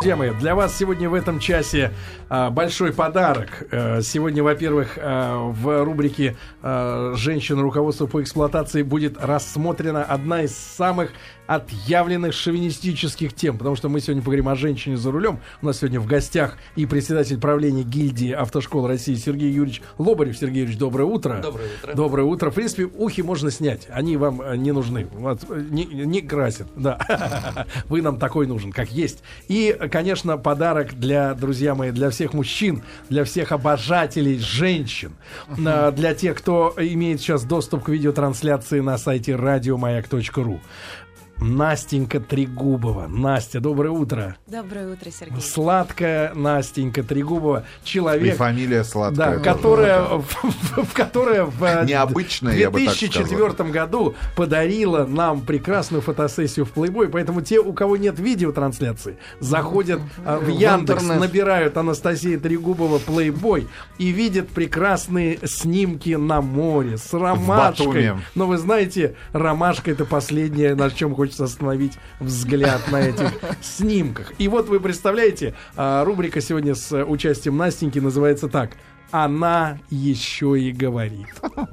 Друзья мои, для вас сегодня в этом часе а, большой подарок. А, сегодня, во-первых, а, в рубрике а, «Женщина. Руководство по эксплуатации» будет рассмотрена одна из самых отъявленных шовинистических тем, потому что мы сегодня поговорим о женщине за рулем. У нас сегодня в гостях и председатель правления гильдии автошкол России Сергей Юрьевич Лобарев. Сергей Юрьевич, доброе утро. Доброе утро. Доброе утро. В принципе, ухи можно снять, они вам э, не нужны. Вот, э, не, не красят, да. Вы нам такой нужен, как есть. И, конечно, подарок для, друзья мои, для всех мужчин, для всех обожателей женщин, э, для тех, кто имеет сейчас доступ к видеотрансляции на сайте радиомаяк.ру. Настенька Трегубова. Настя, доброе утро. Доброе утро, Сергей. Сладкая Настенька Трегубова. И Человек, фамилия сладкая. да, которая, в, в- в- которая в э, Необычная, я бы так 2004 году подарила нам прекрасную фотосессию в Playboy, поэтому те, у кого нет видеотрансляции, заходят э, в Яндекс, набирают Анастасия Трегубова Playboy и видят прекрасные снимки на море с ромашкой. Но вы знаете, ромашка это последнее, на чем хочется остановить взгляд на этих снимках. И вот вы представляете, а, рубрика сегодня с участием Настеньки называется так. Она еще и говорит.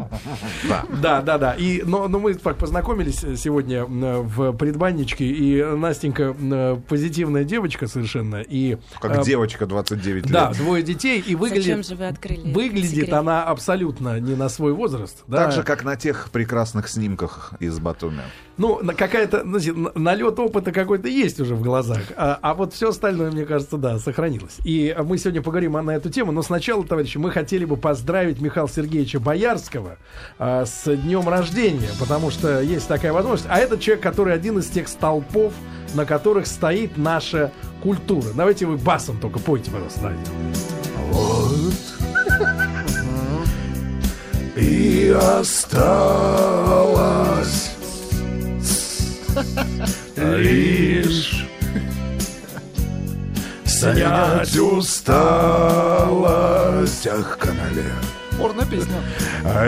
Да, да, да. И, но, но мы так познакомились сегодня м, в предбанничке, и Настенька м, позитивная девочка совершенно. И, Как э, девочка 29 Да, лет. двое детей, и Зачем выглядит, же вы открыли выглядит секрет? она абсолютно не на свой возраст. Да. Так же, как на тех прекрасных снимках из Батуми. Ну, на- какая-то, н- налет опыта какой-то есть уже в глазах. А, а вот все остальное, мне кажется, да, сохранилось. И мы сегодня поговорим на эту тему. Но сначала, товарищи, мы хотели бы поздравить Михаила Сергеевича Боярского а, с днем рождения, потому что есть такая возможность. А это человек, который один из тех столпов, на которых стоит наша культура. Давайте вы басом только пойте, пожалуйста. радио. И осталось лишь снять усталость. Ах, канале. Порно песня.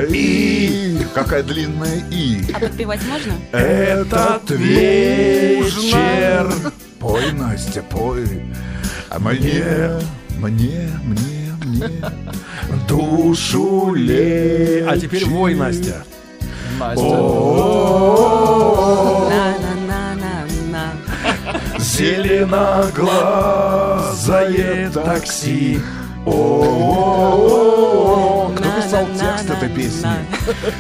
И какая длинная И. А подпевать можно? Этот вечер Пой, Настя, пой. А мне, мне, мне, мне душу ле... А теперь вой, Настя. На-на-на-на-на. Зеленоглазое такси. О, кто писал текст этой песни?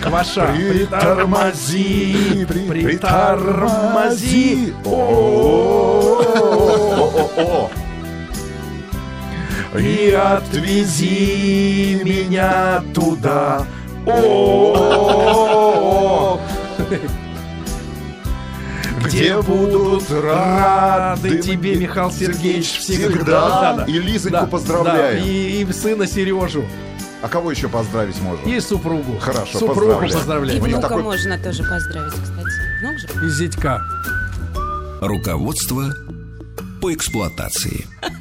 Кваша, Притормози, притормози, притормози. О-о-о. И отвези меня туда. О, где будут рады тебе, Михаил Сергеевич, всегда. Всегда. Да, да. И Лизоньку Да, поздравляем. да, И, и сына Сережу, А кого еще поздравить можно? и супругу. Хорошо, Супругу поздравляем. И поздравляем. Них внука такой- можно тоже поздравить, кстати. Внук же? И зятька. Руководство по эксплуатации.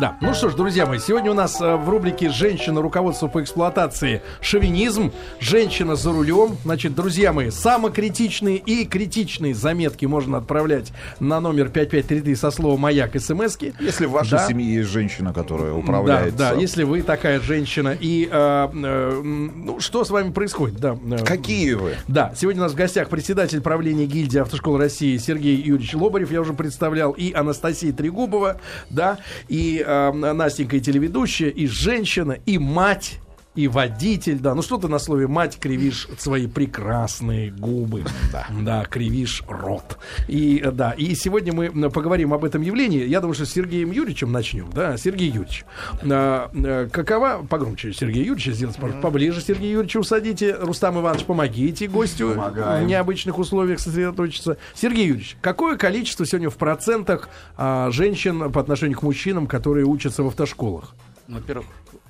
Да. Ну что ж, друзья мои, сегодня у нас э, в рубрике «Женщина. Руководство по эксплуатации. Шовинизм. Женщина за рулем». Значит, друзья мои, самокритичные и критичные заметки можно отправлять на номер 5533 со словом «Маяк» смски. Если в вашей Да. семье есть женщина, которая управляется. Да, да, если вы такая женщина. И, э, э, ну, что с вами происходит? Да, э, Какие вы? да, сегодня у нас в гостях председатель правления гильдии автошколы России Сергей Юрьевич Лобарев, я уже представлял, и Анастасия Трегубова, да, и э, Настенька и телеведущая, и женщина, и мать. И водитель, да. Ну что ты на слове мать кривишь свои прекрасные губы. Да. Да, кривишь рот. И да, и сегодня мы поговорим об этом явлении. Я думаю, что с Сергеем Юрьевичем начнем. Да, Сергей Юрьевич. а, э, какова, погромче Сергей Юрьевич, сделать пожалуйста, поближе Сергей Юрьевича усадите. Рустам Иванович, помогите гостю Помогаем. в необычных условиях сосредоточиться. Сергей Юрьевич, какое количество сегодня в процентах а, женщин по отношению к мужчинам, которые учатся в автошколах? Во-первых,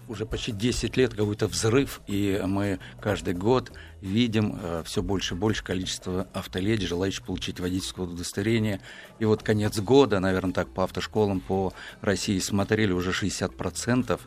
уже почти 10 лет какой-то взрыв, и мы каждый год видим все больше и больше количество автоледи, желающих получить водительское удостоверение. И вот конец года, наверное, так по автошколам по России смотрели уже 60%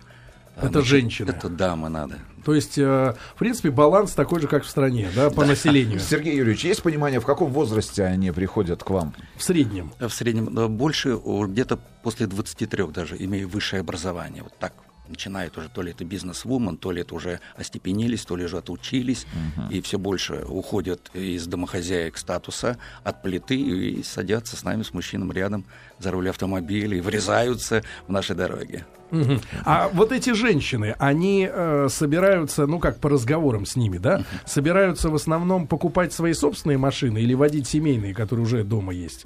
А, Это ну, женщины. Это дама надо. То есть, э, в принципе, баланс такой же, как в стране, да, по населению. Сергей Юрьевич, есть понимание, в каком возрасте они приходят к вам? В среднем. В среднем да, больше, где-то после 23 даже, имея высшее образование. Вот так начинает уже, то ли это бизнес-вумен, то ли это уже остепенились, то ли уже отучились, и все больше уходят из домохозяек статуса от плиты и садятся с нами, с мужчином рядом за руль автомобиля и врезаются в наши дороги. Мгм. А вот эти женщины, они э, собираются, ну как по разговорам с ними, да, собираются в основном покупать свои собственные машины или водить семейные, которые уже дома есть.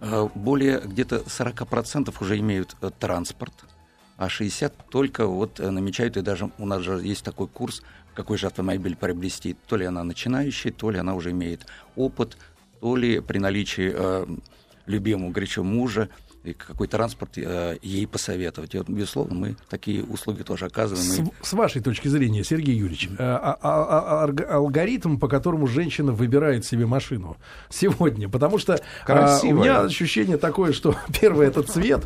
Э, Более где-то 40% уже имеют э, транспорт, а 60 только вот э, намечают, и даже у нас же есть такой курс, какой же автомобиль приобрести. То ли она начинающая, то ли она уже имеет опыт, то ли при наличии э, любимого горячо мужа, и какой транспорт э, ей посоветовать. И вот, безусловно, мы такие услуги тоже оказываем. С, И с вашей точки зрения, Сергей Юрьевич, э, а- а- а- арг- алгоритм, по которому женщина выбирает себе машину сегодня, потому что э, у меня ощущение такое, что первое это цвет,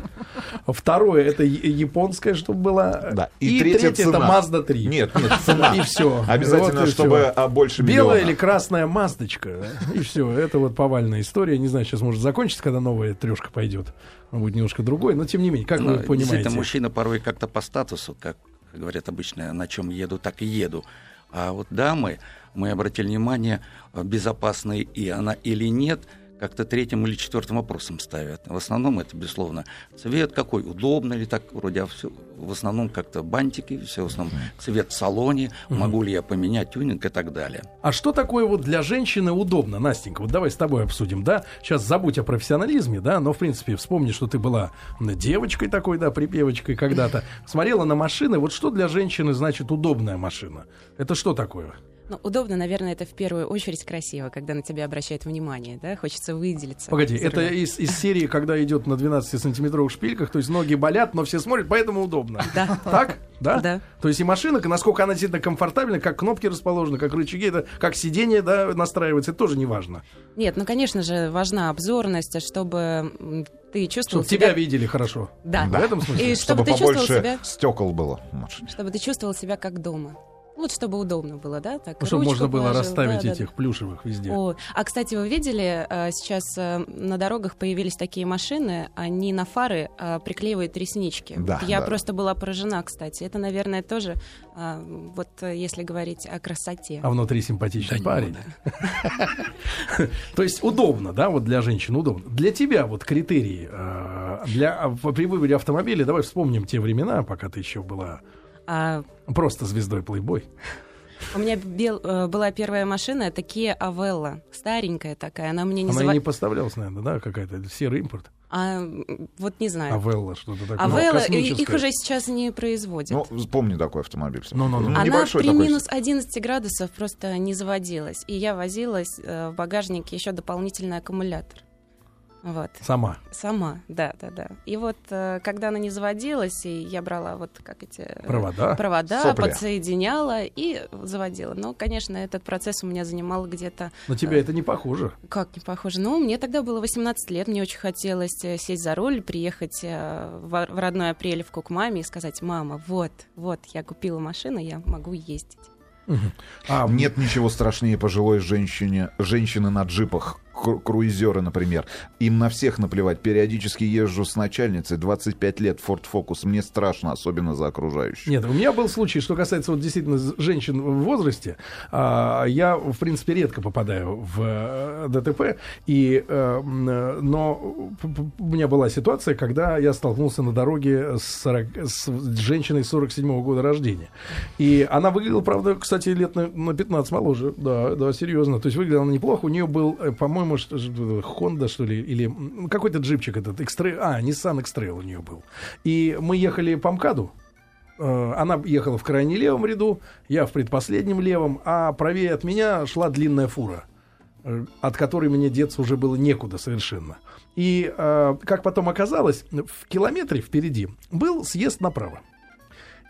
второе это я- японская, чтобы была, Да. и, И третье это цена. Mazda 3. Нет, нет, цена. И все. Обязательно, чтобы а, больше Белая миллиона. или красная маздочка. да, И все. Это вот повальная история. Не знаю, сейчас может закончиться, когда новая трешка пойдет. Он будет немножко другой, но тем не менее, как Ну, вы понимаете. Действительно, мужчина порой как-то по статусу, как говорят обычно, на чем еду, так и еду. А вот дамы, мы обратили внимание, безопасная и она или нет, как-то третьим или четвертым вопросом ставят. В основном это, безусловно, цвет какой, удобно ли так, вроде, а всё- в основном как-то бантики, все в основном цвет в салоне, могу ли я поменять тюнинг и так далее. А что такое вот для женщины удобно, Настенька? Вот давай с тобой обсудим, да? Сейчас забудь о профессионализме, да, но в принципе вспомни, что ты была девочкой такой, да, припевочкой когда-то. Смотрела на машины. Вот что для женщины значит удобная машина? Это что такое? Ну, удобно, наверное, это в первую очередь красиво, когда на тебя обращают внимание, да? Хочется выделиться. Погоди, это из, из серии, когда идет на 12-сантиметровых шпильках, то есть ноги болят, но все смотрят, поэтому удобно. Да. Так? Да? Да. То есть и машина, насколько она действительно комфортабельна, как кнопки расположены, как рычаги, это, как сиденье да, настраивается, это тоже не важно. Нет, ну, конечно же, важна обзорность, чтобы ты чувствовал Чтобы тебя видели хорошо. Да. В этом смысле? И Чтобы чтобы ты чувствовал побольше себя, стекол было чтобы ты чувствовал себя как дома. Лучше, чтобы удобно было, да? Так, Ну, чтобы можно было положил, расставить да, да, этих плюшевых везде. О, а кстати, вы видели, э, сейчас э, на дорогах появились такие машины, они на фары э, приклеивают реснички. Да, Я да. просто была поражена, кстати. Это, наверное, тоже, вот если говорить о красоте. А внутри симпатичный Да, парень. да. То есть удобно, да, вот для женщин удобно. Для тебя вот критерии для, а, при выборе автомобиля, давай вспомним те времена, пока ты еще была А, просто звездой плейбой. у меня бел- э, была первая машина, это Kia Avella, старенькая такая, она мне не Она и зава- не поставлялась, наверное, да, какая-то серый импорт. А, вот не знаю. Авелла, что-то такое. Авелла, и- их уже сейчас не производят. Ну, помню такой автомобиль. Ну-ну-ну. Она небольшой при такой. минус 11 градусов просто не заводилась. И я возилась э, в багажнике еще дополнительный аккумулятор. Вот. Сама. Сама, да, да, да. И вот э, когда она не заводилась, и я брала вот как эти э, Провода. провода Сопли. подсоединяла и заводила. Но, конечно, этот процесс у меня занимал где-то На тебя это не похоже. как не похоже. Ну, мне тогда было 18 лет, мне очень хотелось э, сесть за руль, приехать э, в в родной Апрелевку к маме и сказать, мама, вот, вот, я купила машину, я могу ездить. А, Нет ничего страшнее пожилой женщине, женщины на джипах, круизеры, например. Им на всех наплевать. Периодически езжу с начальницей, 25 лет, Ford Focus. Мне страшно, особенно за окружающих. Нет, у меня был случай, что касается вот действительно женщин в возрасте. а, я, в принципе, редко попадаю в э, ДТП. И, э, э, но у меня была ситуация, когда я столкнулся на дороге с, 40 с женщиной 47 года рождения. И она выглядела, правда, кстати, лет на, на 15 моложе. Да, да, серьезно. То есть выглядела она неплохо. У нее был, э, по-моему, что- что- Honda, что ли, или м, какой-то джипчик этот, X-Trail, а, Nissan X-Trail у нее был. И мы ехали по МКАДу, Э, она ехала в крайне левом ряду, я в предпоследнем левом, а правее от меня шла длинная фура, э, от которой мне деться уже было некуда совершенно. И, э, как потом оказалось, в километре впереди был съезд направо.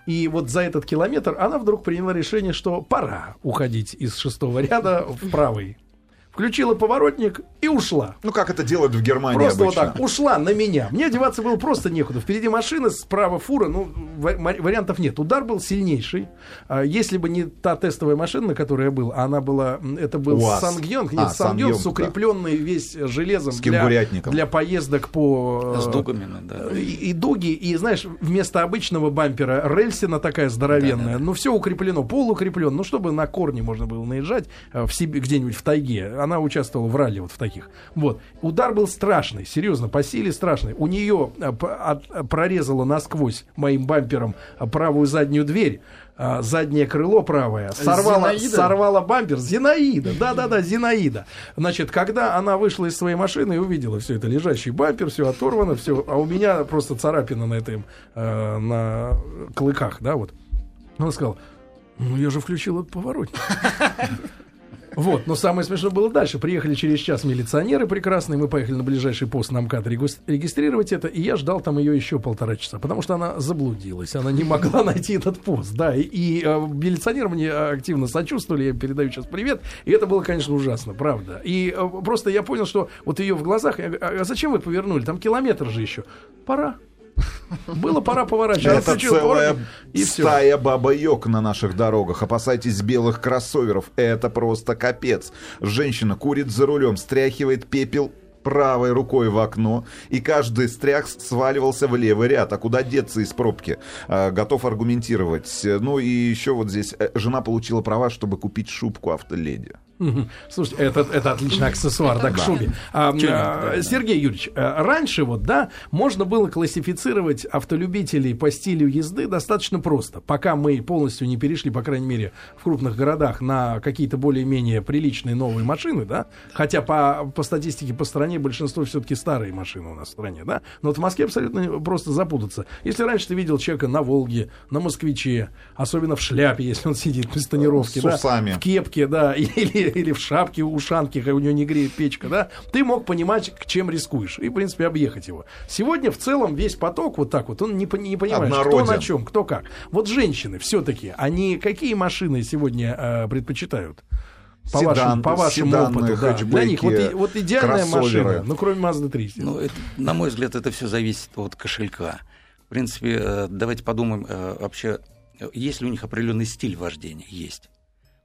И вот за этот километр она вдруг приняла решение, что пора уходить из шестого ряда в правый. Включила поворотник и ушла. Ну, как это делают в Германии Просто обычно. вот так, ушла на меня. Мне одеваться было просто некуда. Впереди машина, справа фура, ну, вариантов нет. Удар был сильнейший. А, если бы не та тестовая машина, на которой я был, она была, это был УАЗ. Сангьонг, нет, А, Сангьонг с Сангьонг, да. укрепленный весь железом С для, для поездок по... С э, дугами, да. и, и дуги, и знаешь, вместо обычного бампера рельсина такая здоровенная, ну все укреплено, пол укреплен, ну чтобы на корни можно было наезжать э, в себе где-нибудь в тайге. Она участвовала в ралли вот в таких. Вот. Удар был страшный, серьезно, по силе страшный. У нее п- от- прорезала насквозь моим бампером э, правую заднюю дверь. а, Заднее крыло правое сорвала, Зинаида? сорвала бампер. Зинаида, да-да-да, Зинаида. Значит, когда она вышла из своей машины и увидела все это, лежащий бампер, все оторвано, все, а у меня просто царапина на этом, э, на клыках, да, вот. Она сказала, ну я же включил этот поворотник. Вот, но самое смешное было дальше. Приехали через час милиционеры прекрасные, мы поехали на ближайший пост на МКАД регистрировать это, и я ждал там ее еще полтора часа, потому что она заблудилась, она не могла найти этот пост, да, и, и, э, милиционеры мне активно сочувствовали, я передаю сейчас привет, и это было, конечно, ужасно, правда. И э, просто я понял, что вот ее в глазах, я говорю, а зачем вы повернули, там километр же еще, пора. Было пора поворачивать. Это целая и все. стая баба-йог на наших дорогах. Опасайтесь белых кроссоверов. Это просто капец. Женщина курит за рулем, стряхивает пепел правой рукой в окно, и каждый стрях сваливался в левый ряд. А куда деться из пробки? А, готов аргументировать. Ну и еще вот здесь э, жена получила права, чтобы купить шубку автоледи. Слушайте, это, это отличный аксессуар, да, к шубе. А, а, Сергей Юрьевич, а, раньше вот, да, можно было классифицировать автолюбителей по стилю езды достаточно просто. Пока мы полностью не перешли, по крайней мере, в крупных городах на какие-то более-менее приличные новые машины, да, хотя по, по статистике по стране большинство все-таки старые машины у нас в стране, да, но вот в Москве абсолютно просто запутаться. Если раньше ты видел человека на Волге, на Москвиче, особенно в шляпе, если он сидит без тонировки, С да, усами. в кепке, да, или, или в шапке, ушанке, у него не греет печка, да, ты мог понимать, к чем рискуешь, и, в принципе, объехать его. Сегодня в целом весь поток вот так вот, он не, не понимает, кто на чем, кто как. Вот женщины все-таки, они какие машины сегодня э, предпочитают? По Седан, вашему, по вашему седаны, опыту, да. Для них вот, вот идеальная кроссоверы. машина, ну, кроме Mazda 3. естественно. Ну, это, на мой взгляд, это все зависит от кошелька. В принципе, э, давайте подумаем э, вообще, э, есть ли у них определенный стиль вождения? Есть.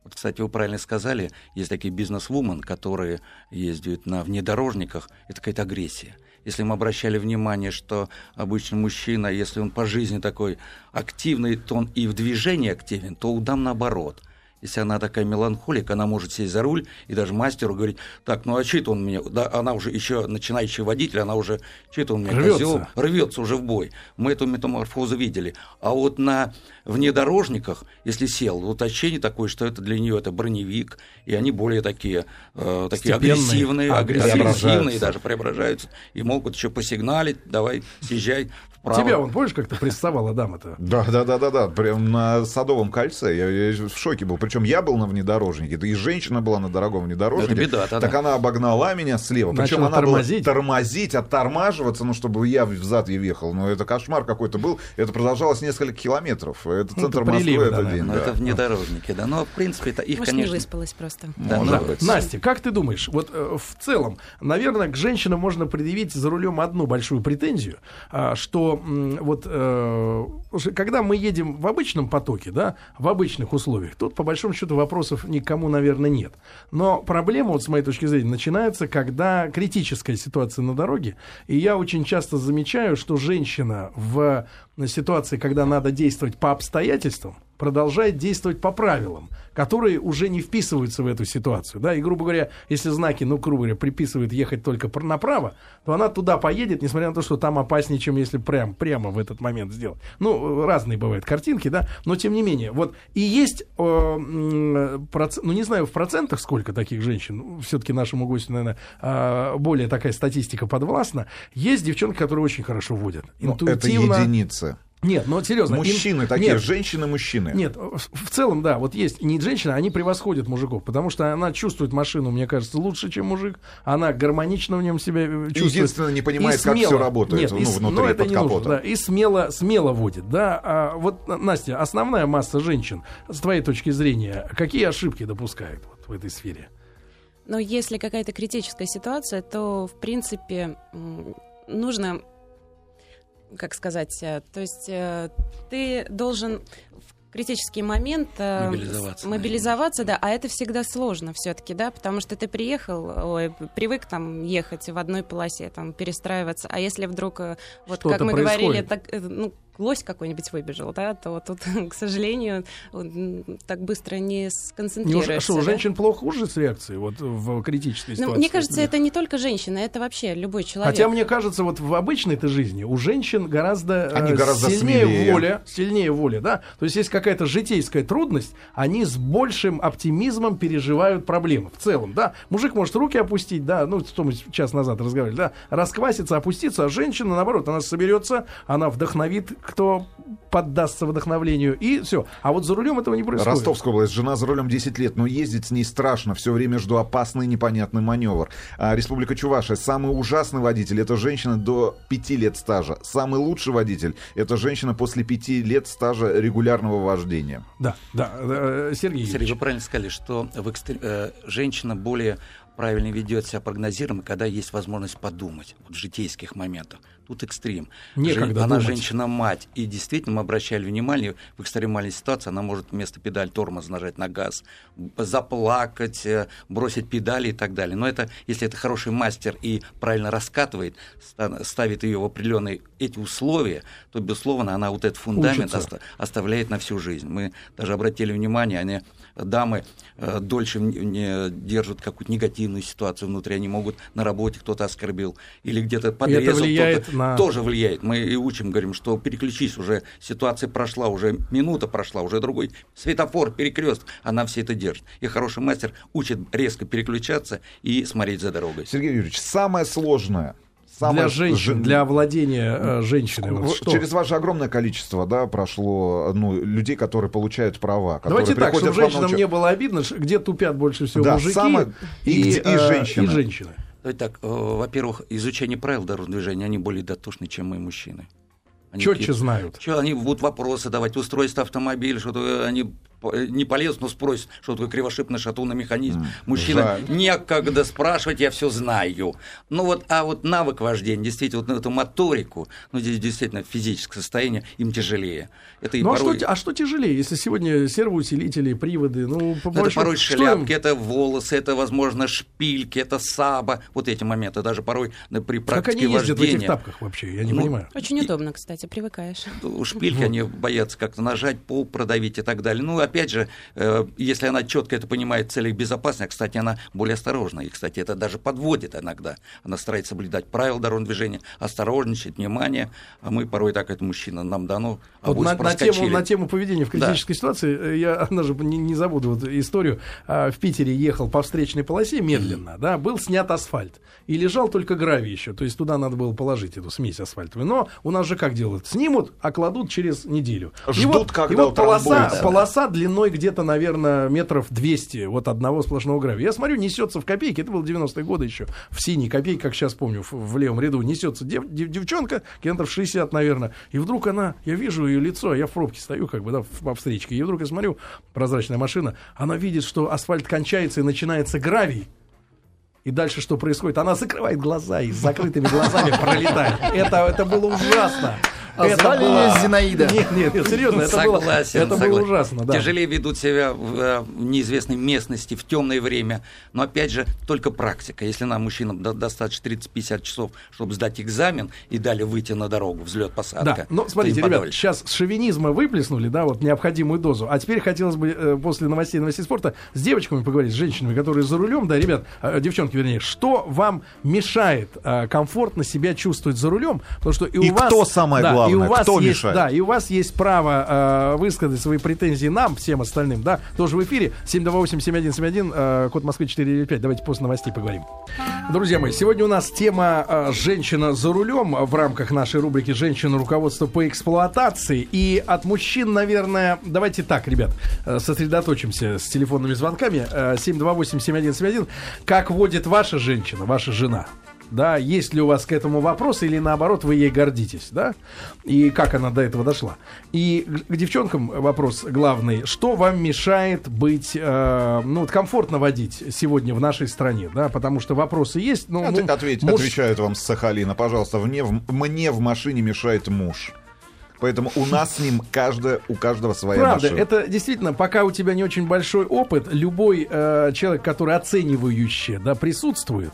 Вот, кстати, вы правильно сказали, есть такие бизнес-вумен, которые ездят на внедорожниках, это какая-то агрессия. Если мы обращали внимание, что обычно мужчина, если он по жизни такой активный, то он и в движении активен, то у дам наоборот. Если она такая меланхолик, она может сесть за руль и даже мастеру говорить, так, ну а это он меня, да, она уже еще начинающий водитель, она уже, это он меня Рвется. козел, рвется уже в бой. Мы эту метаморфозу видели. А вот на внедорожниках, если сел, вот ощущение такое, что это для нее это броневик, и они более такие, э, такие Степенные. агрессивные, А, агрессивные, даже преображаются, и могут еще посигналить, давай, съезжай вправо. Тебя, он, помнишь, как-то прессовала дама-то? Да, да, да, да, да. Прям на Садовом кольце. Я, я в шоке был. Причем я был на внедорожнике, да и женщина была на дорогом внедорожнике. Это беда, да, так да. она обогнала меня слева. Причем она тормозить. была тормозить, оттормаживаться, ну, чтобы я взад ей въехал. Ну, это кошмар какой-то был. Это продолжалось несколько километров. Это Ну, центр это Москвы приливы, этот да, день. Ну, да. это внедорожники, да. Но, в принципе, это их, Может, не конечно... выспалась просто. Да, Может ну, быть. Настя, как ты думаешь, вот э, в целом, наверное, к женщинам можно предъявить за рулем одну большую претензию, а, что м, вот э, когда мы едем в обычном потоке, да, в обычных условиях, тут по большому счету вопросов никому, наверное, нет. Но проблема, вот с моей точки зрения, начинается, когда критическая ситуация на дороге, и я очень часто замечаю, что женщина в ситуации, когда надо действовать по обстоятельствам, продолжает действовать по правилам, которые уже не вписываются в эту ситуацию. Да? И, грубо говоря, если знаки, ну, грубо говоря, приписывают ехать только пр- направо, то она туда поедет, несмотря на то, что там опаснее, чем если прям, прямо в этот момент сделать. Ну, разные бывают картинки, да, но тем не менее. Вот. И есть, э, проц- ну, не знаю в процентах сколько таких женщин, все-таки нашему гостю, наверное, э, более такая статистика подвластна. Есть девчонки, которые очень хорошо водят. Ну, это Интуитивно. единицы. Нет, ну серьезно. ин- Мужчины такие, Нет, женщины-мужчины. нет, в целом, да, вот есть не женщина, они превосходят мужиков, потому что она чувствует машину, мне кажется, лучше, чем мужик. Она гармонично в нем себя э, чувствует. Единственное, не понимает, И как смело- всё работает, Нет, ну, и с- внутри, но это под не нужно, капотом. да, и смело, смело водит, да. А вот, на- Настя, основная масса женщин, с твоей точки зрения, какие ошибки допускают вот в этой сфере? Но если какая-то критическая ситуация, то, в принципе, нужно как сказать, э, то есть э, ты должен в критический момент э, Мобилизоваться, мобилизоваться, да, а это всегда сложно все-таки, да, потому что ты приехал, ой, привык там ехать в одной полосе, там перестраиваться, а если вдруг, вот Что-то как мы говорили, происходит. так, э, ну, лось какой-нибудь выбежал, да, то тут, к сожалению, так быстро не сконцентрируешься. что, у да. женщин плохо уже с реакцией вот в критической Ну, ситуации? мне кажется, это не только женщина, это вообще любой человек. Хотя мне кажется, вот в обычной-то жизни у женщин гораздо, э, Они гораздо сильнее смелее. воля, сильнее воля, да. То есть есть какая-то житейская трудность, они с большим оптимизмом переживают проблемы в целом, да. Мужик может руки опустить, да, ну что мы час назад разговаривали, да, раскваситься, опуститься, а женщина наоборот, она соберется, она вдохновит, кто поддастся вдохновлению и все. А вот за рулем этого не происходит. Ростовская область. Жена за рулем 10 лет, но ездить с ней страшно. Все время жду опасный непонятный маневр. А, Республика Чувашия. Самый ужасный водитель — это женщина до 5 лет стажа. Самый лучший водитель — это женщина после 5 лет стажа регулярного вождения. Да, да, э, Сергей. Сергей, Юрьевич. вы правильно сказали, что в экстр- э, женщина более правильно ведет себя прогнозируемо, когда есть возможность подумать вот, в житейских моментах. Тут экстрим. Некогда Жен- она женщина-мать. И действительно, мы обращали внимание, в экстремальной ситуации она может вместо педаль тормоза нажать на газ, заплакать, э, бросить педали и так далее. Но это, если это хороший мастер и правильно раскатывает, ста- ставит ее в определенные эти условия, то, безусловно, она вот этот фундамент оста- оставляет на всю жизнь. Мы даже обратили внимание, они, дамы э, дольше не, держат какую-то негативную ситуацию внутри, они могут на работе кто-то оскорбил или где-то подрезал, влияет кто-то на- тоже влияет. Мы и учим, говорим, что переключись уже, ситуация прошла, уже минута прошла, уже другой светофор, перекрест, она все это держит. И хороший мастер учит резко переключаться и смотреть за дорогой. Сергей Юрьевич, самое сложное... Для женщин, жен- для овладения э, женщиной. вот что? Через ваше огромное количество, да, прошло ну, людей, которые получают права, которые Давайте так, чтобы женщинам науча- не было обидно, где тупят больше всего Да, мужики самое- и где- и э, женщины. и женщины. Так, э, во-первых, изучение правил дорожного движения, они более дотошны, чем мы, мужчины. Они Четче какие-то- знают. Чё, они будут вопросы давать, устройство автомобиля, что-то они п- не полезут, но спросят, что такое кривошипный шатунный механизм. Мужчина, жаль. некогда спрашивать, я все знаю. Ну вот, а вот навык вождения, действительно, вот на эту моторику, ну здесь действительно физическое состояние, им тяжелее. Это и Ну а порой... что, а что тяжелее, если сегодня сервоусилители, приводы, ну, по Ну, это порой шляпки, им- это волосы, это, возможно, шпильки, это саба. Вот эти моменты, даже порой при Как практике они ездят в этих вождения. тапках вообще, я не Ну, понимаю. Очень удобно, кстати, привыкаешь. У шпильки они боятся как-то нажать, пол продавить и так далее. Ну, опять же, э, если она четко это понимает в целях безопасности, а, кстати, она более осторожна. И, кстати, это даже подводит иногда. Она старается соблюдать правила дорожного движения, осторожничать, внимание. А мы порой так, это мужчина, нам дано, а Вот на, на тему, на тему поведения в критической ситуации, э, я даже не, не забуду вот историю. А, В Питере ехал по встречной полосе медленно, да, был снят асфальт. И лежал только гравий еще. То есть туда надо было положить эту смесь асфальтовую. Но у нас же как делают? Снимут, а кладут через неделю. и Ждут, вот, когда и вот полоса, полоса длиной где-то, наверное, метров 200 вот одного сплошного гравия. Я смотрю, несется в копейки. Это было 90-е годы еще. В синей копейке, как сейчас помню, в, в левом ряду несется дев- дев- девчонка, километров 60, наверное. И вдруг она, я вижу ее лицо, я в пробке стою, как бы, да, по встречке. И вдруг я смотрю, прозрачная машина, она видит, что асфальт кончается и начинается гравий. И дальше что происходит? Она закрывает глаза и с закрытыми глазами пролетает. Это, это было ужасно. А это звали было- её Зинаида? Нет, нет, нет, серьезно, это было, Согласен, это было согласен. ужасно, да. Тяжелее ведут себя в, э, в неизвестной местности, в темное время. Но опять же, только практика. Если нам, мужчинам, до- достаточно 30-50 часов, чтобы сдать экзамен и далее выйти на дорогу, взлет, посадка. Да, но то смотрите, ребят, подольше. сейчас с шовинизма выплеснули, да, вот необходимую дозу. А теперь хотелось бы э, после новостей новостей спорта с девочками поговорить, с женщинами, которые за рулем, да, ребят, э, девчонки, вернее, что вам мешает э, комфортно себя чувствовать за рулем? Потому что и у И вас... кто самое да, и у главное, вас кто есть, мешает? Да, и у вас есть право э, высказать свои претензии нам, всем остальным, да, тоже в эфире. 728-7171, э, код Москвы 495. Давайте после новостей поговорим. Друзья мои, сегодня у нас тема э, «Женщина за рулем» в рамках нашей рубрики «Женщина. Руководство по эксплуатации». И от мужчин, наверное, давайте так, ребят, э, сосредоточимся с телефонными звонками. Э, 728-7171. Как водит ваша женщина, ваша жена? Да, есть ли у вас к этому вопрос или наоборот вы ей гордитесь, да, и как она до этого дошла. И к, девчонкам вопрос главный, что вам мешает быть, э, ну, вот комфортно водить сегодня в нашей стране, да, потому что вопросы есть, ну, Ответ- ну, ответь- муж- Отвечают вам с Сахалина, пожалуйста. Мне в, мне в машине мешает муж. Поэтому у нас с ним каждая, у каждого своя Правда, машина. это действительно, пока у тебя не очень большой опыт, любой э, человек, который оценивающе да, присутствует,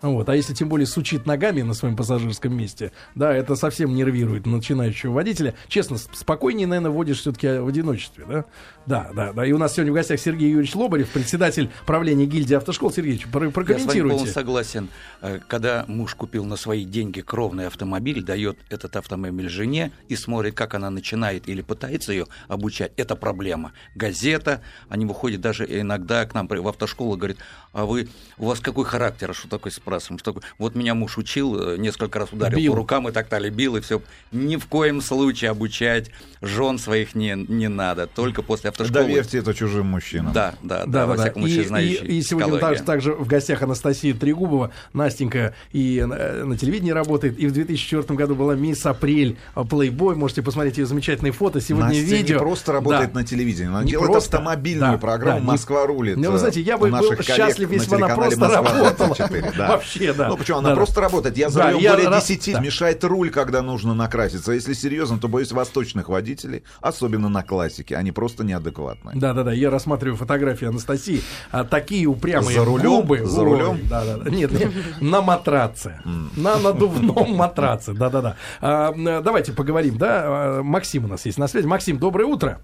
вот, а если тем более сучит ногами на своем пассажирском месте, да, это совсем нервирует начинающего водителя. Честно, спокойнее, наверное, водишь все-таки в одиночестве, да? Да, да, да. И у нас сегодня в гостях Сергей Юрьевич Лобарев, председатель правления гильдии автошкол. Сергеевич, про- Я с вами прокомментируйте. полностью согласен. Э, Когда муж купил на свои деньги кровный автомобиль, дает этот автомобиль жене и смотрит, как она начинает или пытается ее обучать, это проблема. Газета, они выходят даже иногда к нам в автошколу, говорят, а вы, у вас какой характер, А что такое спрашиваем, что? Вот меня муж учил, э, несколько раз ударил Бил. по рукам и так далее, бил и все. Ни в коем случае обучать жен своих не, не надо, только после автошколы. Доверьте это чужим мужчинам. Да, да, да, Да, во да, всяком И, случае, и, знающий и сегодня психологию. также, также в гостях Анастасия Трегубова. Настенька и на, на телевидении работает. И в 2004 году была мисс Апрель Плейбой. Можете посмотреть ее замечательные фото. Сегодня Настя видео. не просто работает Да. на телевидении, она Не делает просто. автомобильную Да, программу да, «Москва рулит». Ну, вы э, знаете, я бы был счастлив, если бы она просто работала. 24, да. Вообще, да. Ну, почему? Она Да, да. просто работает. Я за Да, рулем более раз- 10, да. мешает руль, когда нужно накраситься. Если серьезно, то боюсь восточных водителей, особенно на классике. Они просто неадекватные. Да, да, да. Я рассматриваю фотографии Анастасии. А, такие упрямые За рулем? губы. За рулем? Да, да, да. Нет, нет, на матраце. На надувном матраце. Да, да, да. А, давайте поговорим, да. А, Максим у нас есть на связи. Максим, доброе утро.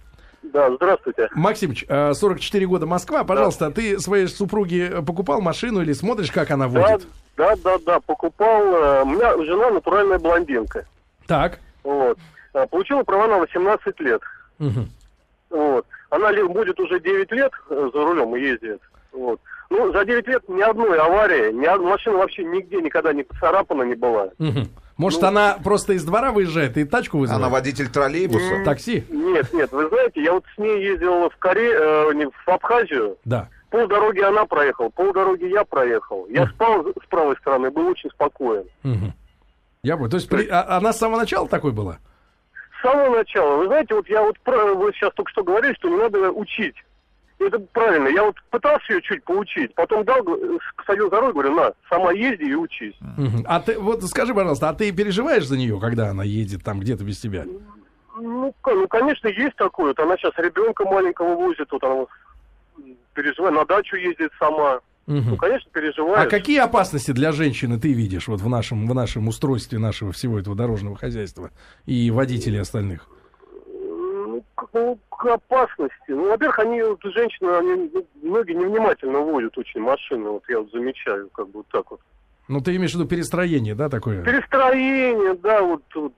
Да, здравствуйте. Максимыч, а, 44 года Москва. Пожалуйста, ты своей супруге покупал машину или смотришь, как она Да, водит? да, да, да, покупал. э, У меня жена натуральная блондинка. Так. Вот. Э, Получила права на 18 лет. Мгм. Вот. Она будет уже 9 лет э, за рулем и ездит. Вот. Ну, за 9 лет ни одной аварии, ни одной машина вообще нигде никогда не поцарапана не была. Мгм. Может, Ну, она просто из двора выезжает и тачку вызывает? Она водитель троллейбуса. Такси? Нет, нет, вы знаете, я вот с ней ездил в Коре, э, в Абхазию. Да. Пол дороги она проехала, пол дороги я проехал. Я спал с правой стороны, был очень спокоен. Мгм. Я понял. То есть при- а- она с самого начала такой была? С самого начала. Вы знаете, вот я вот про, вы сейчас только что говорили, что не надо учить. Это правильно. Я вот пытался ее чуть поучить, потом дал, г- садил за руль, говорю, на, сама езди и учись. А ты вот скажи, пожалуйста, а ты переживаешь за нее, когда она едет там где-то без тебя? Ну, ну, конечно, есть такое. Вот она сейчас ребенка маленького возит, вот она переживает, на дачу ездит сама. Мгм. Ну, конечно, переживает. А какие опасности для женщины ты видишь вот в нашем, в нашем устройстве нашего всего этого дорожного хозяйства и водителей остальных? Ну, к, ну, к опасности. Ну, во-первых, они, вот, женщины, они, ну, многие невнимательно водят очень машины, вот я вот замечаю, как бы вот так вот. Ну, ты имеешь в виду перестроение, да, такое? Перестроение, да, вот, вот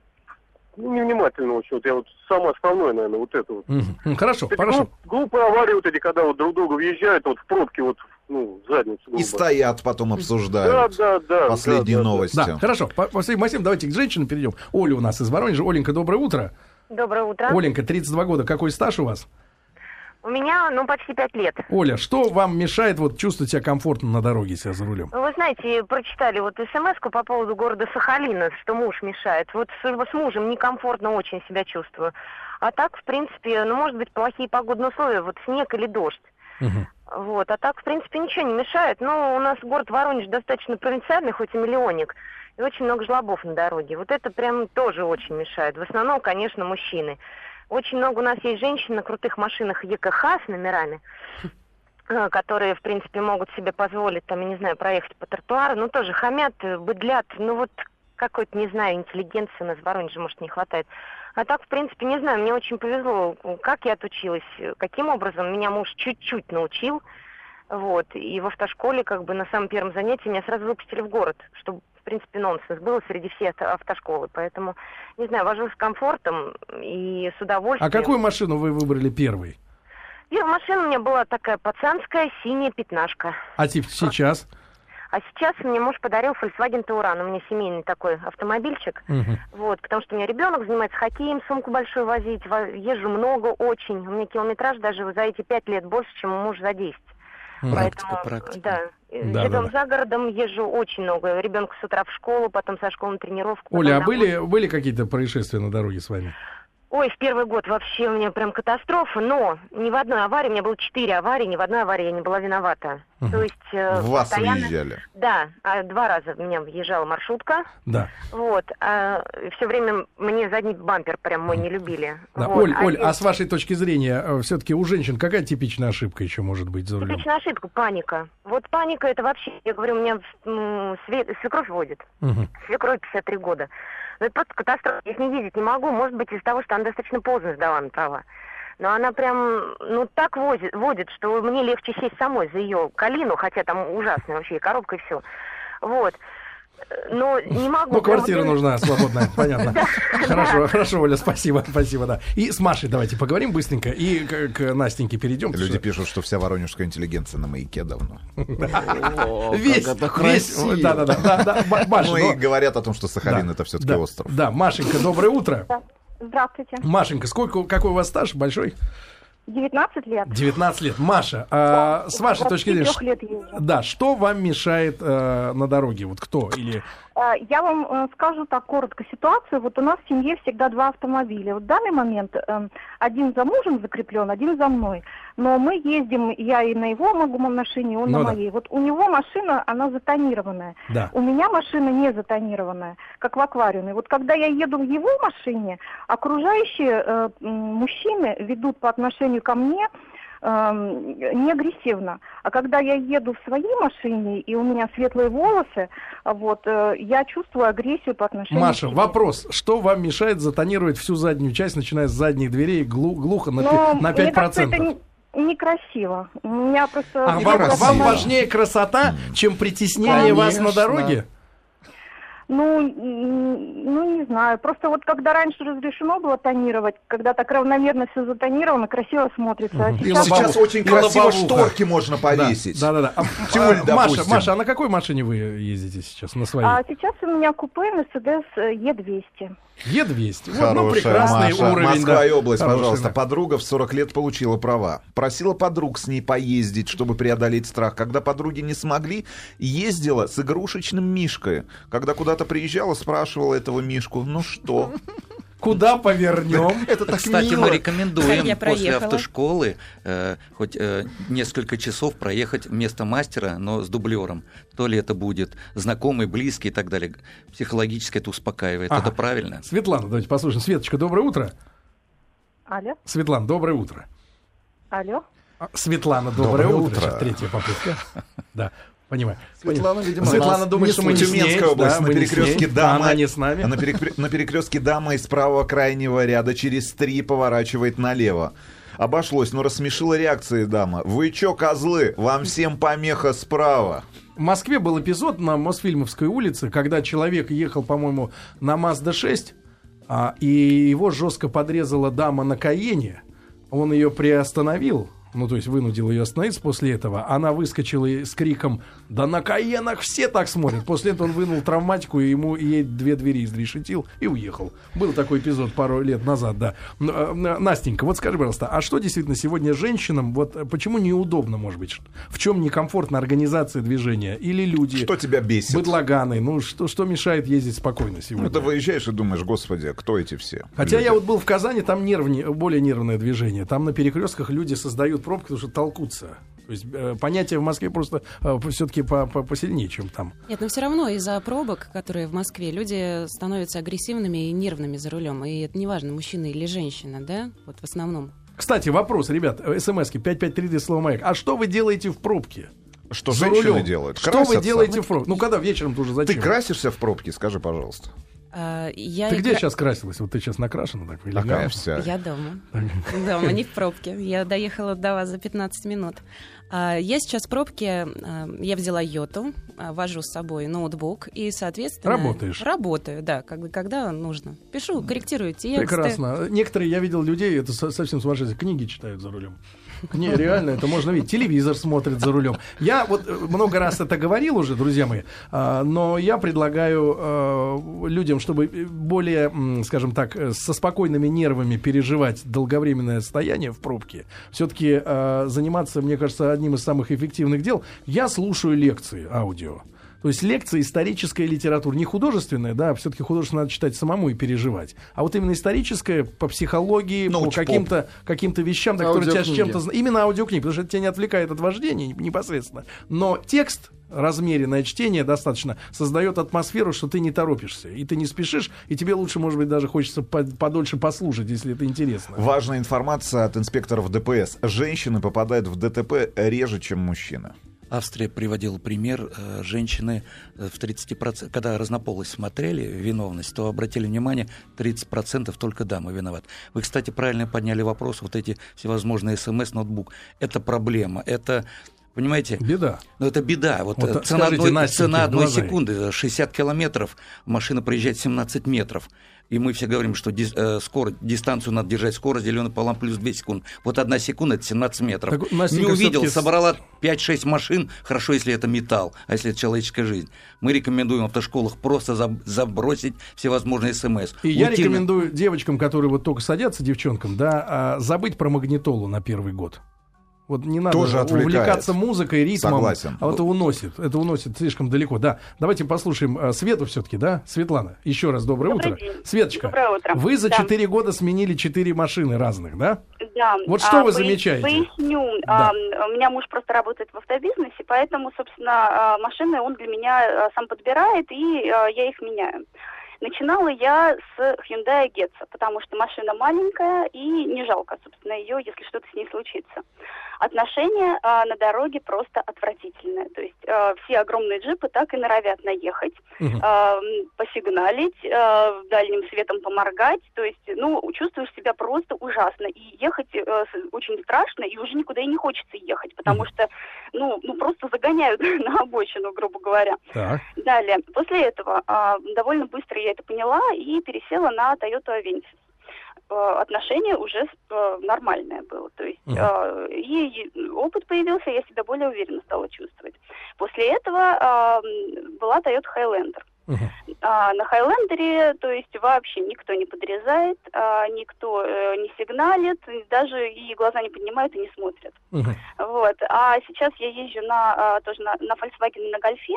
ну, невнимательно очень. Вот я вот самое основное, наверное, вот это вот. М, Хорошо, Эти хорошо. глуп- глупые аварии вот эти, когда вот друг друга въезжают, вот в пробке, вот, ну, задницу. И грубо. стоят, потом Да, обсуждают да, да. последние да, да, да. новости. Да, хорошо. По- Максим, Максим, давайте к женщинам перейдем. Оля у нас из Воронежа. Оленька, доброе утро. Доброе утро. Оленька, 32 года. Какой стаж у вас? У меня, ну, почти пять лет. Оля, что вам мешает вот чувствовать себя комфортно на дороге, себя за рулем? Вы знаете, прочитали вот смс по поводу города Сахалина, что муж мешает. Вот с, с мужем некомфортно очень себя чувствую. А так, в принципе, ну, может быть, плохие погодные условия, вот снег или дождь. Мгм. Вот, а так, в принципе, ничего не мешает. Ну, у нас город Воронеж достаточно провинциальный, хоть и миллионник, и очень много жлобов на дороге. Вот это прям тоже очень мешает. В основном, конечно, мужчины. Очень много у нас есть женщин на крутых машинах ЕКХ с номерами, э, которые, в принципе, могут себе позволить, там, я не знаю, проехать по тротуару, ну, тоже хамят, э, быдлят, ну, вот какой-то, не знаю, интеллигенции у нас в Воронеже, может, не хватает. А так, в принципе, не знаю, мне очень повезло, как я отучилась, э, каким образом. Меня муж чуть-чуть научил, вот, и в автошколе, как бы, на самом первом занятии меня сразу выпустили в город, чтобы, в принципе, нонсенс было среди всей авто- автошколы. Поэтому, не знаю, вожу с комфортом и с удовольствием. А какую машину вы выбрали первой? Первая машина у меня была такая пацанская, синяя пятнашка. А тип- сейчас? А сейчас мне муж подарил Volkswagen Touran. У меня семейный такой автомобильчик. Мгм. Вот, потому что у меня ребенок занимается хоккеем, сумку большую возить, во- езжу много очень. У меня километраж даже за эти пять лет больше, чем у мужа за 10. Практика, практика. Да. Э, Да, Живем да, за городом, езжу очень много. Ребенка с утра в школу, потом со школы на тренировку. Оля, а были, были какие-то происшествия на дороге с вами? Ой, в первый год вообще у меня прям катастрофа, но ни в одной аварии, у меня было четыре аварии, ни в одной аварии я не была виновата. То есть... э, В вас постоянно- выезжали. Да, а два раза в меня въезжала маршрутка, Да. вот, а все время мне задний бампер прям мой не любили. да. Вот, Оль, Оль, один- а с вашей точки зрения, все-таки у женщин какая типичная ошибка еще может быть за рулем? Типичная ошибка, паника. Вот паника это вообще, я говорю, у меня свекровь водит. Мгм. Свекровь 53 года. Ну, это просто катастрофа. Я с ней ездить не могу. Может быть, из-за того, что она достаточно поздно сдала на права. Но она прям, ну, так возит, водит, что мне легче сесть самой за ее калину, хотя там ужасная вообще и коробка, и все. Вот. Но не могу. Ну, квартира вот- нужна, свободная, понятно. Хорошо, хорошо, Оля, спасибо, спасибо, да. И с Машей давайте поговорим быстренько, и к, к Настеньке перейдем. Люди что пишут, что вся воронежская интеллигенция на маяке давно. Весь, весь, да, да, да, да, да, Ма- Маша, Ну и ну, говорят о том, что Сахалин это все-таки остров. Да, Машенька, доброе утро. Здравствуйте. Машенька, сколько, какой у вас стаж большой? 19 лет. 19 лет. Маша, а, с вашей точки зрения, 23 лет езжу. да, что вам мешает э, на дороге? Вот кто или Я вам э, скажу так коротко ситуацию. Вот у нас в семье всегда два автомобиля. Вот в данный момент эм, один за мужем закреплен, один за мной. Но мы ездим, я и на его могу машине, он Ну на да. моей. Вот у него машина, она затонированная. да? У меня машина не затонированная, как в аквариуме. Вот когда я еду в его машине, окружающие э, мужчины ведут по отношению ко мне не агрессивно. А когда я еду в своей машине, и у меня светлые волосы, вот, э, я чувствую агрессию по отношению Маша, к себе. вопрос, что вам мешает затонировать всю заднюю часть, начиная с задних дверей, глу- глухо на, Но пи- на мне кажется, 5%? это не- некрасиво. У меня просто... А вам, вам важнее красота, чем притеснение вас на Конечно. дороге? Ну, ну, не знаю. Просто вот когда раньше разрешено было тонировать, когда так равномерно все затонировано, красиво смотрится. А сейчас... Сейчас очень И красиво шторки можно повесить. Да, да, да. А, а, Маша. Маша, а на какой машине вы ездите сейчас? На своей? А сейчас у меня купе Mercedes э, Е200. Е200. Вот, ну, Хорошая прекрасный Маша. уровень. Москва да. и область, пожалуйста. да. Подруга в 40 лет получила права. Просила подруг с ней поездить, чтобы преодолеть страх. Когда подруги не смогли, ездила с игрушечным мишкой. Когда куда-то приезжала, спрашивала этого мишку, ну что? Куда повернем? Это так Кстати, мило. мы рекомендуем после автошколы э, хоть э, несколько часов проехать вместо мастера, но с дублером. То ли это будет знакомый, близкий и так далее. Психологически это успокаивает. Ага. Это правильно. Светлана, давайте послушаем. Светочка, доброе утро. Алло, Светлана, доброе утро. алло. А, Светлана, доброе, Доброе утро. утро. Сейчас третья попытка. Да, понимаю. Светлана, видимо, Светлана думает, что мы Тюменская область, да, на перекрестке дама. Она не с нами. На, перекре- на перекрестке дама из правого крайнего ряда через три поворачивает налево. Обошлось, но рассмешила реакции дама. Вы чё, козлы? Вам всем помеха справа. В Москве был эпизод на Мосфильмовской улице, когда человек ехал, по-моему, на Мазда 6, а, и его жестко подрезала дама на Каене. Он ее приостановил, ну, то есть вынудил ее остановиться после этого. Она выскочила с криком «Да на Каенах все так смотрят!» После этого он вынул травматику, и ему ей две двери изрешетил и уехал. Был такой эпизод пару лет назад, да. Э, Настенька, вот скажи, пожалуйста, а что действительно сегодня женщинам, вот э, почему неудобно, может быть? В чем некомфортно организация движения? Или люди... Что тебя бесит? Быдлаганы, ну что, что мешает ездить спокойно Ну, сегодня? ты выезжаешь и думаешь, господи, кто эти все? Хотя люди? я вот был в Казани, там нервнее, более нервное движение. Там на перекрестках люди создают пробки, потому что толкутся. То есть э, понятие в Москве просто все-таки по, по- посильнее, чем там. Нет, но все равно из-за пробок, которые в Москве, люди становятся агрессивными и нервными за рулем. И это неважно, мужчина или женщина, да? Вот в основном. Кстати, вопрос, ребят, э, смски 5533 слово маяк. А что вы делаете в пробке? Что За женщины рулем? делают? Что вы Красятся? делаете в пробке? Ну, когда вечером тоже Ты зачем? красишься в пробке, скажи, пожалуйста. А, я Ты где игра- сейчас красилась? Вот ты сейчас накрашена так? или Такая вся. Я дома. Дома, не в пробке. Я доехала до вас за 15 минут. А, Я сейчас в пробке, а, я взяла йоту, а, вожу с собой ноутбук и, соответственно... Работаешь? Работаю, да, когда, когда нужно. Пишу, корректирую тексты. Прекрасно. Некоторые, я видел людей, это со- совсем сумасшедшие, книги читают за рулем. Не, реально, это можно видеть. Телевизор смотрит за рулем. Я вот э, много раз это говорил уже, друзья мои, но я предлагаю э, людям, чтобы более, м, скажем так, э, со спокойными нервами переживать долговременное состояние в пробке, все-таки заниматься, мне кажется, одним из самых эффективных дел. Я слушаю лекции аудио. То есть лекция историческая литература, не художественная, да, все-таки художественное надо читать самому и переживать, а вот именно историческая по психологии, по Научпоп. каким-то каким-то вещам, да, которые тебя с чем-то... Именно аудиокниги, потому что это тебя не отвлекает от вождения непосредственно. Но текст размеренное чтение достаточно создает атмосферу, что ты не торопишься, и ты не спешишь, и тебе лучше, может быть, даже хочется по- подольше послушать, если это интересно. Важная информация от инспекторов ДПС. Женщины попадают в ДТП реже, чем мужчины. Австрия приводила пример э, женщины э, в 30%, когда разнополость смотрели виновность, то обратили внимание, 30% только дамы виноваты. Вы, кстати, правильно подняли вопрос, вот эти всевозможные смс, ноутбук. Это проблема, это, понимаете, Беда. ну, это беда. Вот, Вот э, цена скажите, одной, Настеньке цена одной глаза. секунды, 60 километров, машина проезжает 17 метров. И мы все говорим, что дис- э, скорость, дистанцию надо держать, скорость деленная пополам плюс 2 секунды. Вот одна секунда — это 17 метров. Так, Настенька, Не увидел, собрала 5-6 машин, хорошо, если это металл, а если это человеческая жизнь. Мы рекомендуем в автошколах просто заб- забросить всевозможные смс. И я Уйти на- рекомендую девочкам, которые вот только садятся, девчонкам, да, а, забыть про магнитолу на первый год. Вот не надо Тоже отвлекает. увлекаться музыкой, ритмом. Согласен. А вот это уносит. Это уносит слишком далеко. Да. Давайте послушаем а, Свету все-таки, да? Светлана, еще раз доброе Добрый утро. день. Светочка, Доброе утро. вы за Да. 4 года сменили 4 машины разных, да? Да. Вот что вы пояс- замечаете? Поясню. Да. А, у меня муж просто работает в автобизнесе, поэтому, собственно, а, машины он для меня а, сам подбирает, и а, я их меняю. Начинала я с Hyundai Getza, потому что машина маленькая и не жалко, собственно, ее, если что-то с ней случится. Отношение а, на дороге просто отвратительное. То есть а, все огромные джипы так и норовят наехать, а, м, посигналить, а, дальним светом поморгать. То есть, ну, чувствуешь себя просто ужасно. И ехать с- очень страшно, и уже никуда и не хочется ехать, потому что, ну, ну, просто загоняют на обочину, грубо говоря. Так. Далее, после этого а, довольно быстро я это поняла и пересела на Toyota Avensis. Э, Отношение уже э, нормальное было, то есть э, и опыт появился, я себя более уверенно стала чувствовать. После этого а, была Toyota Highlander. Мгм. А, на Хайлендере, то есть вообще никто не подрезает, а, никто э, не сигналит, даже и глаза не поднимают и не смотрят. Мгм. Вот. А сейчас я езжу на а, тоже на, на Volkswagen на Гольфе.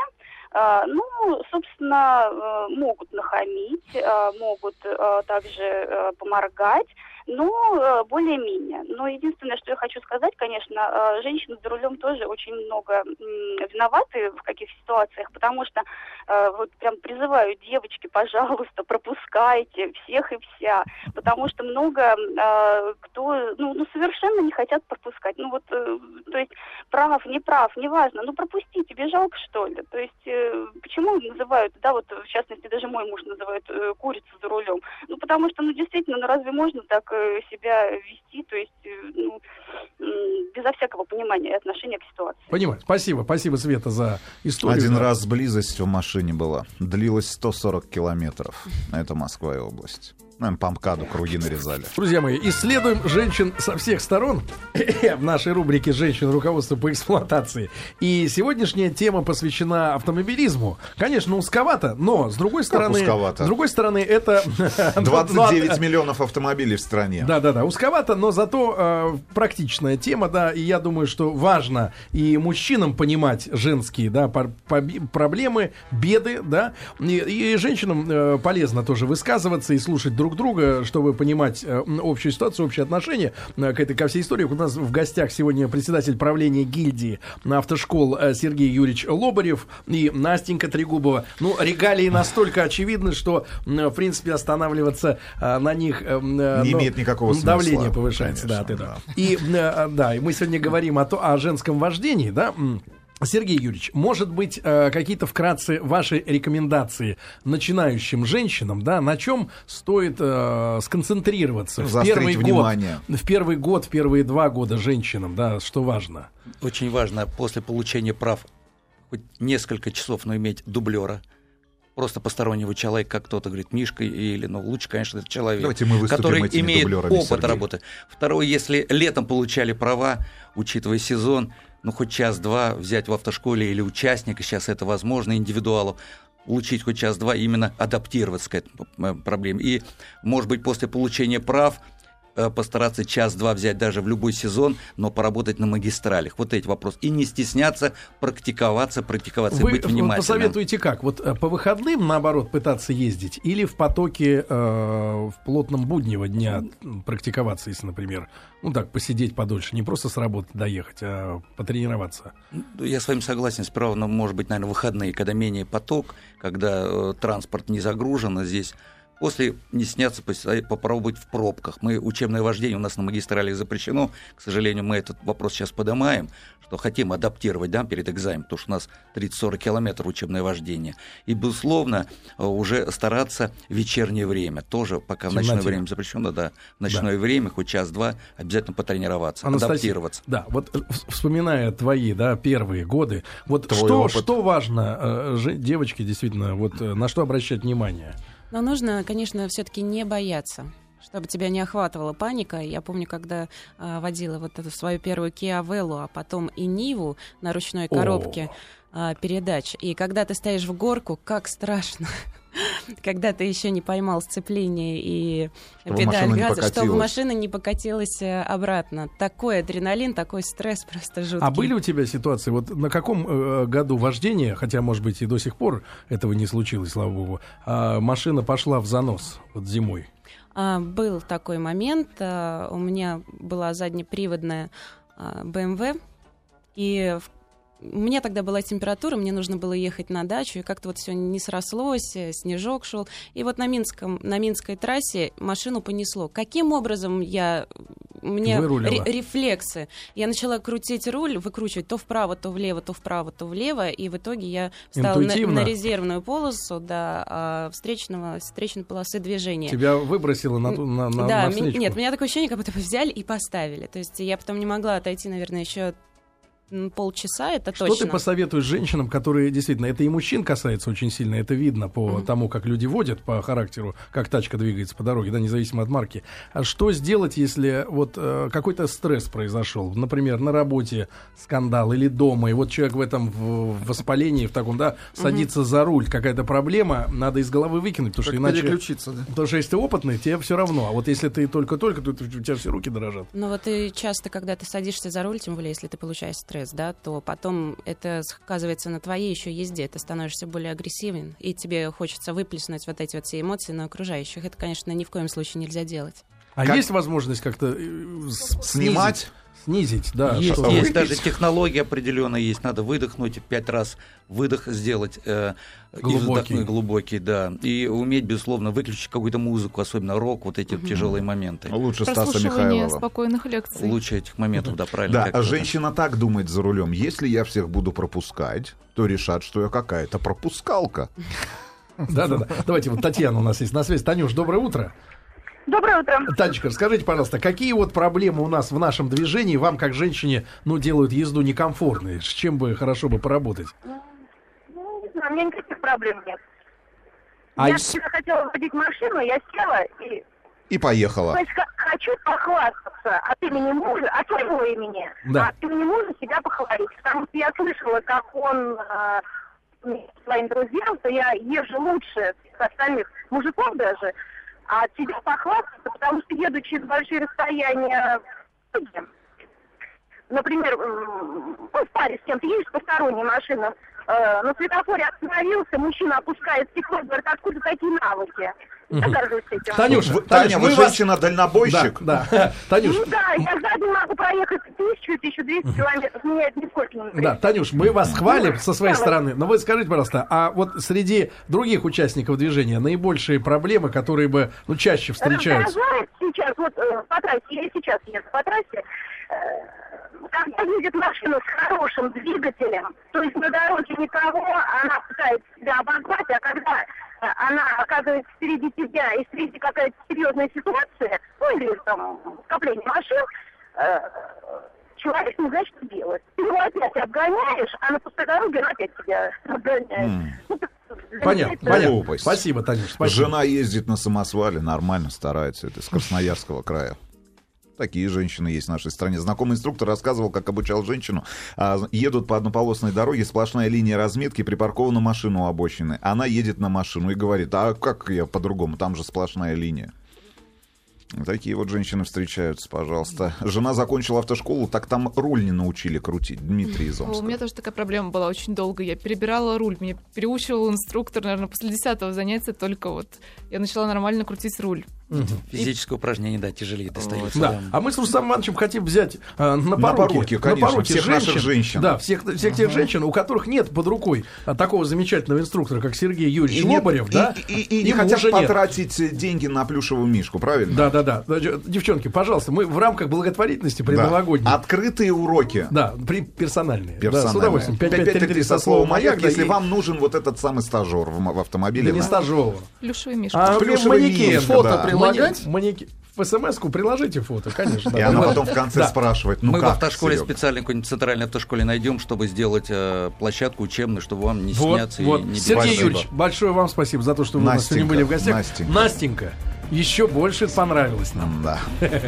А, ну, собственно, э, могут нахамить, а, могут а, также э, поморгать, но э, более-менее. Но единственное, что я хочу сказать, конечно, женщины за рулем тоже очень много виноваты в каких ситуациях, потому что вот прям призываю девочки, пожалуйста, пропускайте всех и вся, потому что много кто, ну, ну, совершенно не хотят пропускать. Ну вот, то есть прав, не прав, неважно, ну пропусти, тебе жалко что ли? То есть почему называют, да, вот в частности даже мой муж называет э, курицу за рулем? Ну потому что, ну действительно, ну разве можно так э, себя вести, то есть, э, ну, м, безо всякого понимания и отношения к ситуации? Понимаю. Спасибо. Спасибо, Света, за историю. Один Да. раз близость в машине была. Длилась 140 километров. Это Москва и область. По МКАДу круги нарезали. Друзья мои, исследуем женщин со всех сторон в нашей рубрике «Женщин. Руководство по эксплуатации». И сегодняшняя тема посвящена автомобилизму. Конечно, узковато, но с другой стороны... узковато? С другой стороны, это... 29 миллионов автомобилей в стране. Да, да, да, узковато, но зато э, практичная тема, да, и я думаю, что важно и мужчинам понимать женские, да, пор- поби- проблемы, беды, да, и, и женщинам э, полезно тоже высказываться и слушать друг друга, чтобы понимать э, общую ситуацию, общие отношения э, к этой, ко всей истории. У нас в гостях сегодня председатель правления гильдии автошкол э, Сергей Юрьевич Лобарев и Настенька Трегубова. Ну, регалии настолько очевидны, что, в принципе, останавливаться на них... Не ну, имеет никакого смысла. Давление повышается, да, Конечно, от этого. да. И, да, и мы сегодня говорим о, то, о женском вождении, да. Сергей Юрьевич, может быть, э, какие-то вкратце ваши рекомендации начинающим женщинам, да, на чем стоит э, сконцентрироваться в первый внимание. год, в первый год, в первые два года женщинам, да, что важно? Очень важно после получения прав хоть несколько часов, но иметь дублера. Просто постороннего человека, как кто-то говорит, Мишка или, ну, лучше, конечно, это человек, Давайте мы выступим который этими имеет дублерами, опыт Сергей. работы. Второе, если летом получали права, учитывая сезон, ну, хоть час-два взять в автошколе или участника, сейчас это возможно, индивидуалу, получить хоть час-два, именно адаптироваться к этой проблеме. И, может быть, после получения прав постараться час-два взять даже в любой сезон, но поработать на магистралях. Вот эти вопросы. И не стесняться практиковаться, практиковаться, Вы и быть внимательным. посоветуете как? Вот э, по выходным, наоборот, пытаться ездить или в потоке э, в плотном буднего дня практиковаться, если, например, ну так, посидеть подольше, не просто с работы доехать, а потренироваться? Ну, Я с вами согласен. Справа, ну, может быть, наверное, выходные, когда менее поток, когда э, транспорт не загружен, а здесь После не сняться, постоять, попробовать в пробках. Мы учебное вождение у нас на магистралях запрещено. К сожалению, мы этот вопрос сейчас поднимаем, что хотим адаптировать да, перед экзаменом, потому что у нас 30-40 километров учебное вождение. И, безусловно, э, уже стараться в вечернее время. Тоже пока в ночное время запрещено, да, в ночное время, хоть час-два, обязательно потренироваться, Анастасия, адаптироваться. Да, вот э, вспоминая твои, да, первые годы, вот Твой что, опыт. что важно э, девочке действительно, вот э, на что обращать внимание? Но нужно, конечно, все-таки не бояться чтобы тебя не охватывала паника. Я помню, когда а, водила вот эту свою первую Kia Vello, а потом и Ниву на ручной коробке а, передач. И когда ты стоишь в горку, как страшно. Когда ты еще не поймал сцепление и Чтобы педаль машина не газа, чтобы покатилась. машина не покатилась э, обратно. Такой адреналин, такой стресс просто жуткий. А были у тебя ситуации, вот на каком э, году вождения, хотя, может быть, и до сих пор этого не случилось, слава богу, а машина пошла в занос вот зимой? А, был такой момент. а, у меня была заднеприводная а, BMW, и в- у меня тогда была температура, мне нужно было ехать на дачу, и как-то вот все не срослось, э, снежок шел. И вот на, Минском, на Минской трассе машину понесло. Каким образом я... Мне ре- рефлексы. Я начала крутить руль, выкручивать то вправо, то влево, то вправо, то влево, и в итоге я встала на, на резервную полосу до а, встречного, встречной полосы движения. Тебя выбросило на, ту- на, на, да, на встречку? нет, у меня такое ощущение, как будто бы взяли и поставили. То есть я потом не могла отойти, наверное, еще м, полчаса, это Что точно. ты посоветуешь женщинам, которые действительно, это и мужчин касается очень сильно, это видно по тому, как люди водят, по характеру, как тачка двигается по дороге, да, независимо от марки. А что сделать, если вот э, какой-то стресс произошел, например, на работе скандал или дома, и вот человек в этом в, в воспалении, в таком, да, садится за руль, какая-то проблема, надо из головы выкинуть, потому что Как иначе... переключиться, да. Потому что если ты опытный, тебе все равно. А вот если ты только-только, то у тебя все руки дрожат. Но вот и часто, когда ты садишься за руль, тем более, если ты получаешь стресс, да, то потом это сказывается на твоей еще езде. Ты становишься более агрессивен, и тебе хочется выплеснуть вот эти вот все эмоции на окружающих. Это, конечно, ни в коем случае нельзя делать. А Как- есть возможность как-то э, Снимать? Снизить, да. есть, что- есть даже технология определенная есть. Надо выдохнуть, пять раз выдох сделать. э, Глубокий. вздохнуть глубокий, да. И уметь, безусловно, выключить какую-то музыку, особенно рок, вот эти вот тяжелые моменты. Лучше Стаса Михайлова. спокойных лекций. Лучше этих моментов, да, правильно. Да, а женщина так думает за рулем. Если я всех буду пропускать, то решат, что я какая-то пропускалка. Да-да-да. Давайте, вот Татьяна у нас есть на связи. Танюш, доброе утро. Доброе утро. Танечка, расскажите, пожалуйста, какие вот проблемы у нас в нашем движении вам, как женщине, ну, делают езду некомфортной? С чем бы хорошо бы поработать? Ну, не знаю, у меня никаких проблем нет. А я всегда хотела водить машину, я села и И поехала. то есть, х- хочу похвастаться от имени мужа, от своего имени, Да. а от имени мужа себя похвалить. Потому что я слышала, как он э, своим друзьям, что я езжу лучше остальных мужиков даже, а от себя похвастаться, потому что еду через большие расстояния, например, м, ну, в паре с кем-то едешь посторонняя машина, э, на светофоре остановился, мужчина опускает стекло, говорит, откуда такие навыки? Я горжусь этим. Танюш, Вы- Таня, вы вас- женщина-дальнобойщик? Да, да. Танюш, Ну да, я сзади могу проехать тысячу, тысячу двести километров, это нисколько не Да, напрягает. Танюш, мы вас хвалим со своей стороны, но вы скажите, пожалуйста, а вот среди других участников движения наибольшие проблемы, которые бы, ну, чаще встречаются? Раздражает сейчас, вот э, по трассе, я сейчас еду по трассе, э, когда едет машина с хорошим двигателем, то есть на дороге никого, она пытается себя обогнать, а когда она оказывается впереди тебя и впереди какая-то серьезная ситуация, ну или там скопление машин, э, человек не знает, что делать. Ты его опять обгоняешь, а на пустой дороге он опять тебя обгоняет. Ну, Понятно, это- понятно. Глупость. Спасибо, Танюш, спасибо. Жена ездит на самосвале, нормально старается. Это из Красноярского края. Такие женщины есть в нашей стране. Знакомый инструктор рассказывал, как обучал женщину. А, едут по однополосной дороге, сплошная линия разметки, припаркована машина у обочины. Она едет на машину и говорит, а как я по-другому, там же сплошная линия. Такие вот женщины встречаются, пожалуйста. Жена закончила автошколу, так там руль не научили крутить. Дмитрий из У меня тоже такая проблема была очень долго. Я перебирала руль. Мне переучивал инструктор, наверное, после десятого занятия только вот я начала нормально крутить руль. Физическое упражнение, да, тяжелее достается. Да. А мы с Рустамом Ивановичем хотим взять э, на На поруки, поруки, конечно, всех наших женщин. Да, всех, всех тех женщин, у которых нет под рукой а, такого замечательного инструктора, как Сергей Юрьевич И, Лобарев, и- да? и, и не Им хотят нет. потратить э, деньги на плюшевую мишку, правильно? Да, да, да. Девчонки, пожалуйста, мы в рамках благотворительности Да. предновогодней. Открытые уроки. Да, при, персональные. Да, с Персональные. удовольствием. 5533 со словом «Маяк», да, если и- вам нужен вот этот самый стажер в, в автомобиле. Да не на- стажевого. Плюшевый мишка. А Плюшевый манекен. мишка, фото да. Прилагать? Манекен. В смс-ку приложите фото, конечно. И она потом в конце спрашивает, ну Мы в автошколе специально какой-нибудь центральной автошколе найдем, чтобы сделать э, площадку учебную, чтобы вам не сняться и не Сергей. Юрьевич, большое вам спасибо за то, что вы у нас сегодня были в гостях. Настенька. Настенька, еще больше понравилось нам. Да.